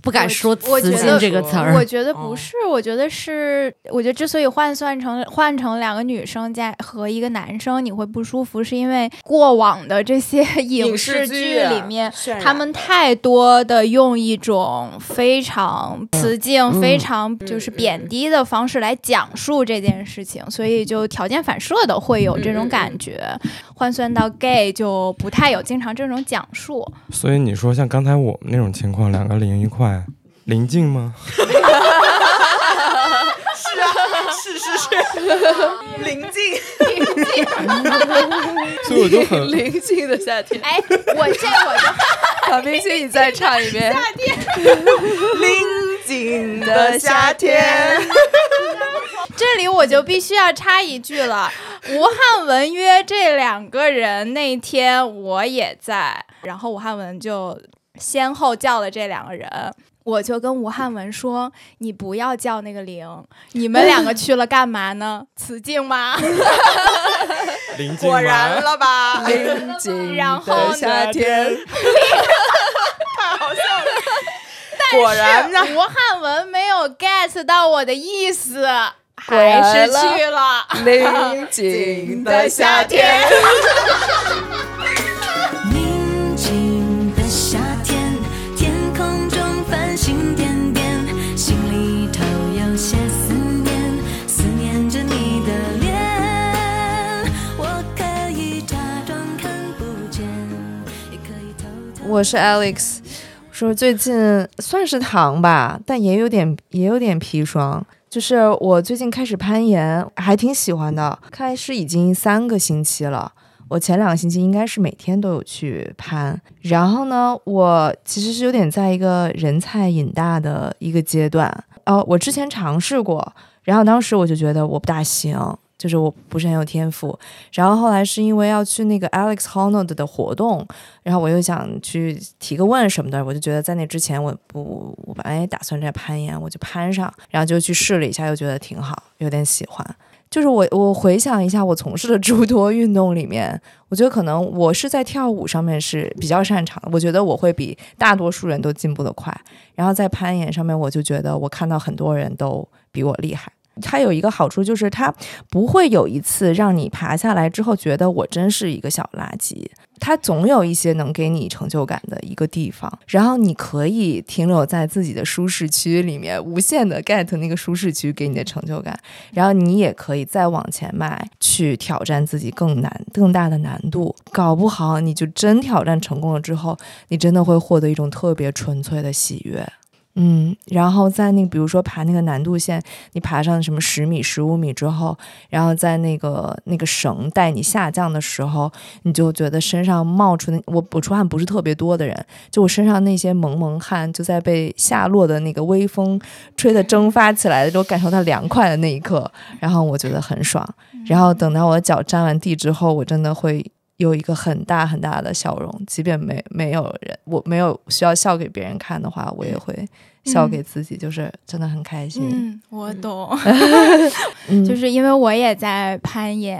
不敢说“雌竞我觉得”这个词儿。我觉得不哦是，我觉得是，我觉得之所以换算成换成两个女生加和一个男生，你会不舒服，是因为过往的这些影影视视剧里面，他们太多的用一种非常雌竞、嗯非常就是贬低的方式来讲述这件事情，所以就条件反射的会有这种感觉。换算到 gay 就不太有经常这种讲述。所以你说像刚才我们那种情况，两个零一块，临近吗？是啊是是是，临近，<laughs> 所以我就很临近的夏天，哎，我这我就蒋明熙，你再唱一遍。临近的夏天，这里我就必须要插一句了，吴汉文约这两个人那天我也在，然后吴汉文就先后叫了这两个人。我就跟吴汉文说：“你不要叫那个零，你们两个去了干嘛呢？<laughs> 雌竞吗？果然？了吧？然后的夏天，太 <laughs> 好笑了果然呢，吴汉文没有 get 到我的意思，还是去了。<laughs> 灵境的夏天。我是 Alex。说最近算是糖吧，但也有点也有点砒霜。就是我最近开始攀岩，还挺喜欢的。开始已经三个星期了，我前两个星期应该是每天都有去攀。然后呢，我其实是有点在一个人菜瘾大的一个阶段。哦，我之前尝试过，然后当时我就觉得我不大行。就是我不是很有天赋，然后后来是因为要去那个 Alex Honnold 的活动，然后我又想去提个问什么的，我就觉得在那之前我不，我本来也打算在攀岩，我就攀上，然后就去试了一下，又觉得挺好，有点喜欢。就是我我回想一下我从事的诸多运动里面，我觉得可能我是在跳舞上面是比较擅长的，我觉得我会比大多数人都进步的快。然后在攀岩上面，我就觉得我看到很多人都比我厉害。它有一个好处，就是它不会有一次让你爬下来之后觉得我真是一个小垃圾。它总有一些能给你成就感的一个地方，然后你可以停留在自己的舒适区里面，无限的 get 那个舒适区给你的成就感，然后你也可以再往前迈，去挑战自己更难、更大的难度。搞不好你就真挑战成功了之后，你真的会获得一种特别纯粹的喜悦。嗯，然后在那个，比如说爬那个难度线，你爬上什么十米、十五米之后，然后在那个那个绳带你下降的时候，你就觉得身上冒出那我我出汗不是特别多的人，就我身上那些蒙蒙汗就在被下落的那个微风吹得蒸发起来的时候，感受到凉快的那一刻，然后我觉得很爽。然后等到我的脚沾完地之后，我真的会有一个很大很大的笑容，即便没没有人，我没有需要笑给别人看的话，我也会笑给自己，就是真的很开心。嗯，我懂，<laughs> <laughs> 嗯就是因为我也在攀岩，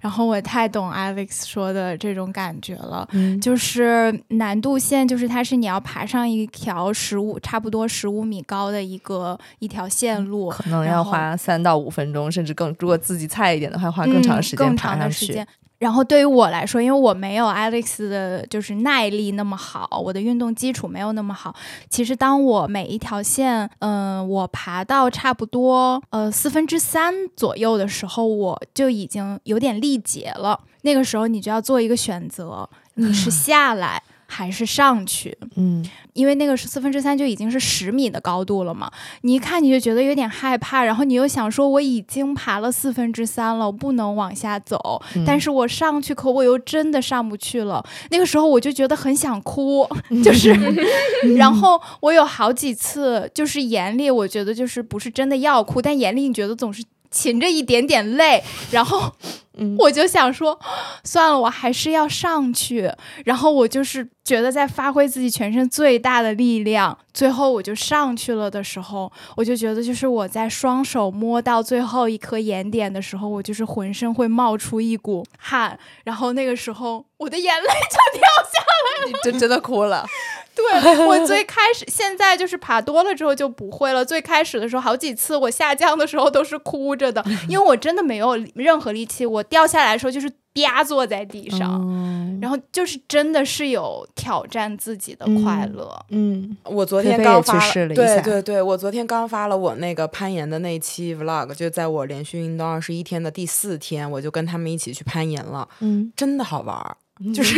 然后我太懂 Alex 说的这种感觉了。嗯就是难度线，就是它是你要爬上一条十五，差不多十五米高的一个一条线路，可能要花三到五分钟，甚至更，如果自己菜一点的话，花更长时间爬上去。长的时间。然后对于我来说，因为我没有 Alex 的就是耐力那么好，我的运动基础没有那么好。其实当我每一条线，嗯、我爬到差不多呃四分之三左右的时候，我就已经有点力竭了。那个时候你就要做一个选择，你是 <laughs> 下来还是上去？嗯，因为那个是四分之三就已经是十米的高度了嘛，你一看你就觉得有点害怕，然后你又想说我已经爬了四分之三了，我不能往下走，嗯但是我上去可我又真的上不去了。那个时候我就觉得很想哭，就是，<laughs> 然后我有好几次就是眼里我觉得就是不是真的要哭，但眼里你觉得总是噙着一点点泪，然后嗯我就想说，算了，我还是要上去。然后我就是觉得在发挥自己全身最大的力量，最后我就上去了的时候，我就觉得就是我在双手摸到最后一颗眼点的时候，我就是浑身会冒出一股汗，然后那个时候我的眼泪就掉下来了。你真真的哭了。对我最 <laughs> 开始，现在就是爬多了之后就不会了。最开始的时候，好几次我下降的时候都是哭着的，<laughs> 因为我真的没有任何力气。我掉下来的时候就是啪坐在地上，嗯然后就是真的是有挑战自己的快乐。嗯我昨天刚发了对对对，我昨天刚发了我那个攀岩的那一期 vlog，就在我连续运动二十一天的第四天，我就跟他们一起去攀岩了，嗯，真的好玩儿。就是，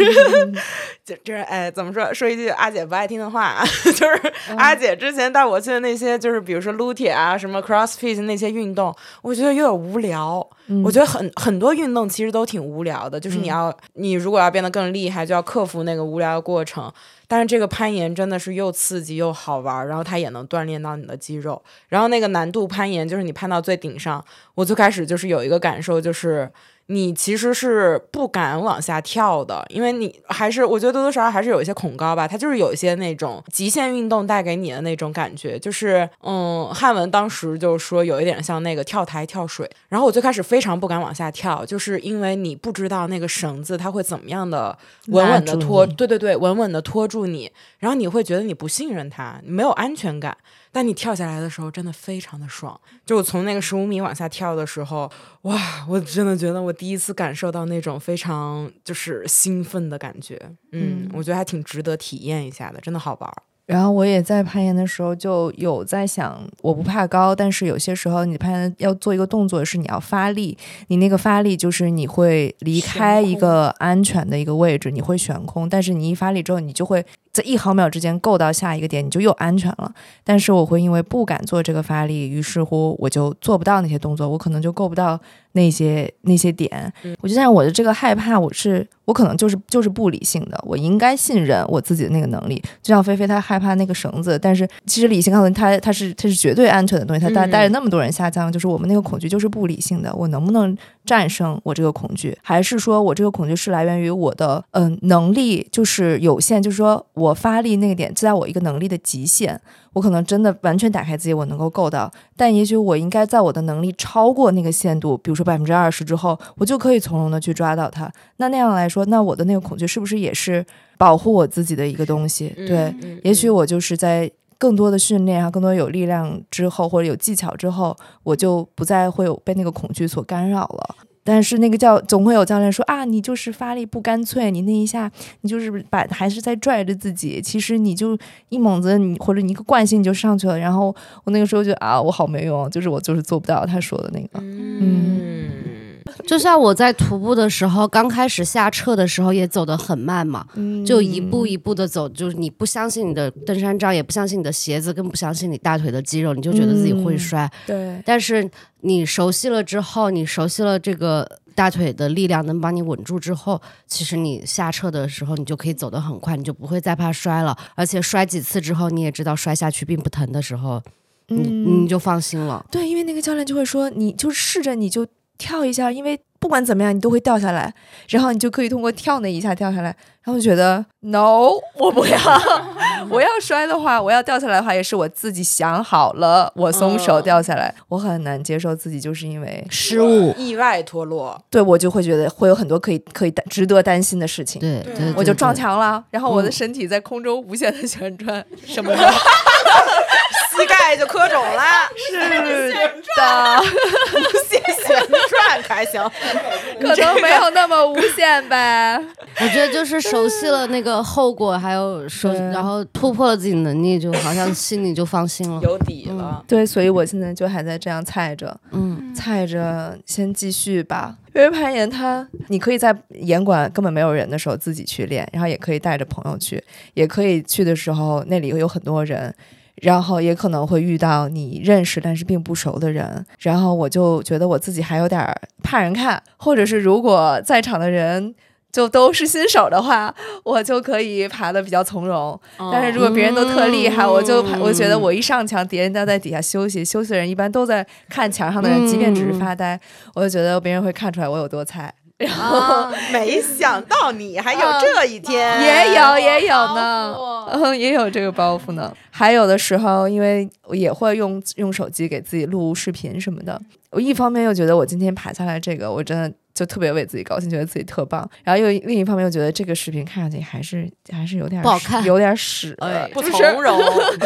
<laughs> 就就是，哎，怎么说？说一句阿姐不爱听的话，啊 <laughs> 就是阿姐之前带我去的那些，就是比如说撸铁啊，什么 CrossFit 那些运动，我觉得有点无聊。我觉得很很多运动其实都挺无聊的，就是你要、你如果要变得更厉害，就要克服那个无聊的过程。但是这个攀岩真的是又刺激又好玩，然后它也能锻炼到你的肌肉。然后那个难度攀岩，就是你攀到最顶上，我最开始就是有一个感受，就是你其实是不敢往下跳的，因为你还是我觉得多多少少还是有一些恐高吧。它就是有一些那种极限运动带给你的那种感觉，就是嗯，汉文当时就说有一点像那个跳台跳水。然后我最开始非常不敢往下跳，就是因为你不知道那个绳子它会怎么样的稳稳的拖，对对对，稳稳的拖住你，然后你会觉得你不信任它，你没有安全感。但你跳下来的时候，真的非常的爽。就我从那个十五米往下跳的时候，哇，我真的觉得我第一次感受到那种非常就是兴奋的感觉。嗯，我觉得还挺值得体验一下的，真的好玩儿。然后我也在攀岩的时候就有在想，我不怕高，但是有些时候你攀岩要做一个动作是你要发力，你那个发力就是你会离开一个安全的一个位置，你会悬空，但是你一发力之后，你就会在一毫秒之间够到下一个点，你就又安全了。但是我会因为不敢做这个发力，于是乎我就做不到那些动作，我可能就够不到那些那些点。我就像我的这个害怕，我是我可能就是就是不理性的，我应该信任我自己的那个能力。就像菲菲她害怕那个绳子，但是其实理性告诉你，它它是她是绝对安全的东西，她带嗯带着那么多人下降，就是我们那个恐惧就是不理性的。我能不能战胜我这个恐惧，还是说我这个恐惧是来源于我的嗯、能力就是有限，就是说我发力那个点就在我一个能力的极限，我可能真的完全打开自己，我能够够到，但也许我应该在我的能力超过那个限度，比如说百分之二十之后，我就可以从容的去抓到它。那那样来说，那我的那个恐惧是不是也是保护我自己的一个东西？对，嗯也许我就是在更多的训练啊，更多有力量之后，或者有技巧之后，我就不再会有被那个恐惧所干扰了。但是那个教总会有教练说啊，你就是发力不干脆，你那一下你就是把还是在拽着自己，其实你就一猛子你或者你一个惯性你就上去了。然后我那个时候就啊，我好没用，就是我就是做不到他说的那个。嗯，<laughs> 就像我在徒步的时候，刚开始下撤的时候也走得很慢嘛，嗯就一步一步的走，就是你不相信你的登山杖，也不相信你的鞋子，更不相信你大腿的肌肉，你就觉得自己会嗯摔。对，但是你熟悉了之后，你熟悉了这个大腿的力量能把你稳住之后，其实你下撤的时候，你就可以走得很快，你就不会再怕摔了。而且摔几次之后，你也知道摔下去并不疼的时候，你嗯你就放心了。对，因为那个教练就会说，你就试着你就跳一下，因为不管怎么样你都会掉下来，然后你就可以通过跳那一下掉下来。然后就觉得 no，我不要，<laughs> 我要摔的话，我要掉下来的话，也是我自己想好了，我松手嗯掉下来，我很难接受自己就是因为失误，意外脱落，对我就会觉得会有很多可以可以担值得担心的事情。对对对，我就撞。墙了，然后我的嗯身体在空中无限的旋转，什么的。<laughs> 膝盖就磕肿了，<laughs> 是的，斜旋转还行。<laughs> 可能没有那么无限呗。我觉得就是熟悉了那个后果，还有熟，然后突破了自己能力，就好像 <laughs> 心里就放心了。有底了，对，所以我现在就还在这样菜着，嗯，菜着先继续吧。因为攀岩它，你可以在岩馆根本没有人的时候自己去练，然后也可以带着朋友去，也可以去的时候那里有很多人，然后也可能会遇到你认识但是并不熟的人。然后我就觉得我自己还有点儿怕人看，或者是如果在场的人。就都是新手的话，我就可以爬的比较从容。但是如果别人都特厉害，我就怕，我觉得我一上墙，别人都在底下休息，休息的人一般都在看墙上的人，即便只是发呆，我就觉得别人会看出来我有多菜。然后没想到你还有这一天，也有也有呢包，嗯，<laughs> 也有这个包袱呢。还有的时候，因为我也会用用手机给自己录视频什么的，我一方面又觉得我今天爬下来这个，我真的。就特别为自己高兴，觉得自己特棒，然后又另一方面又觉得这个视频看上去还是还是有点屎不好看有点屎，哎不就是从容，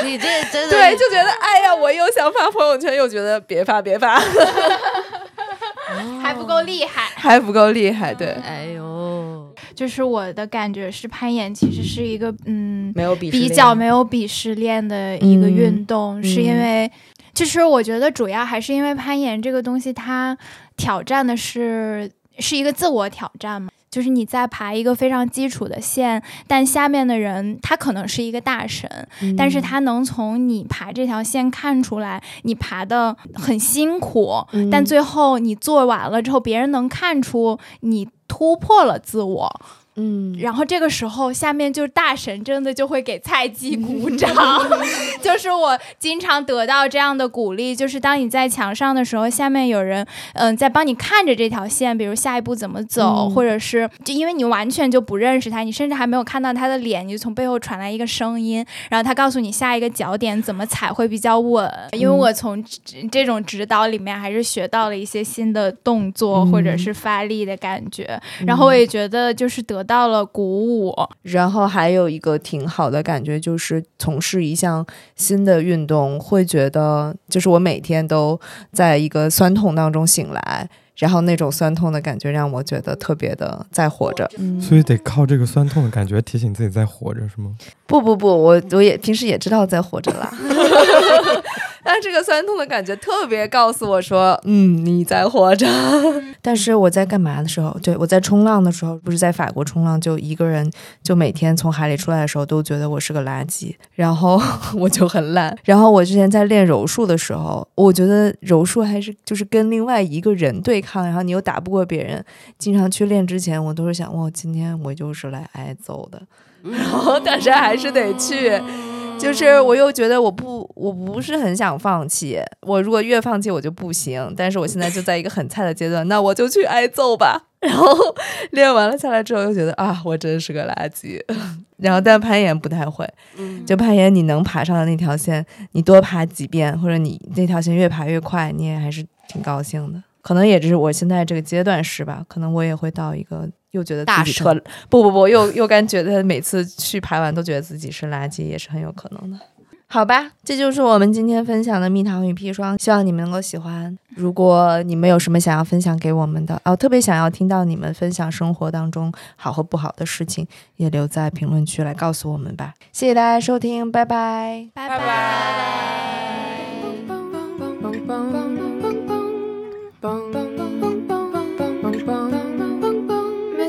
你这真的对，就觉得哎呀，我又想发朋友圈，又觉得别发别发，<laughs> 还不够厉害。还不够厉害。对，哎呦，就是我的感觉是，攀岩其实是一个嗯没有比较没有鄙视链的一个嗯运动，是因嗯为。其实我觉得主要还是因为攀岩这个东西，它挑战的是是一个自我挑战嘛，就是你在爬一个非常基础的线，但下面的人他可能是一个大神，但是他能从你爬这条线看出来你爬的很辛苦，嗯。但最后你做完了之后，别人能看出你突破了自我，嗯，然后这个时候下面就是大神真的就会给菜鸡鼓掌，<laughs> <laughs> 就是我经常得到这样的鼓励，就是当你在墙上的时候，下面有人嗯、在帮你看着这条线，比如下一步怎么走，嗯。或者是就因为你完全就不认识他，你甚至还没有看到他的脸，你就从背后传来一个声音，然后他告诉你下一个脚点怎么踩会比较稳。因为我从这这种指导里面还是学到了一些新的动作、嗯或者是发力的感觉，然后我也觉得就是得到了鼓舞。然后还有一个挺好的感觉，就是从事一项新的运动，会觉得就是我每天都在一个酸痛当中醒来，然后那种酸痛的感觉让我觉得特别的在活着。所以得靠这个酸痛的感觉提醒自己在活着，是吗？不不不，我我也平时也知道在活着啦。<laughs> 但这个酸痛的感觉特别告诉我说，嗯，你在活着。<laughs> 但是我在干嘛的时候，对我在冲浪的时候，不是在法国冲浪，就一个人，就每天从海里出来的时候，都觉得我是个垃圾，然后 <laughs> 我就很烂。然后我之前在练柔术的时候，我觉得柔术还是就是跟另外一个人对抗，然后你又打不过别人，经常去练之前，我都是想，哇，今天我就是来挨揍的，然后但是还是得去。就是我又觉得我不，我不是很想放弃。我如果越放弃，我就不行。但是我现在就在一个很菜的阶段，那我就去挨揍吧。<laughs> 然后练完了下来之后，又觉得啊，我真是个垃圾。<laughs> 然后但攀岩不太会，就攀岩你能爬上的那条线，你多爬几遍，或者你那条线越爬越快，你也还是挺高兴的。可能也只是我现在这个阶段是吧？可能我也会到一个又觉得自己特不不不，又又感觉得每次去排完都觉得自己是垃圾，也是很有可能的。好吧，这就是我们今天分享的蜜糖与砒霜，希望你们能够喜欢。如果你们有什么想要分享给我们的，哦，特别想要听到你们分享生活当中好和不好的事情，也留在评论区来告诉我们吧。谢谢大家收听，拜拜。拜拜。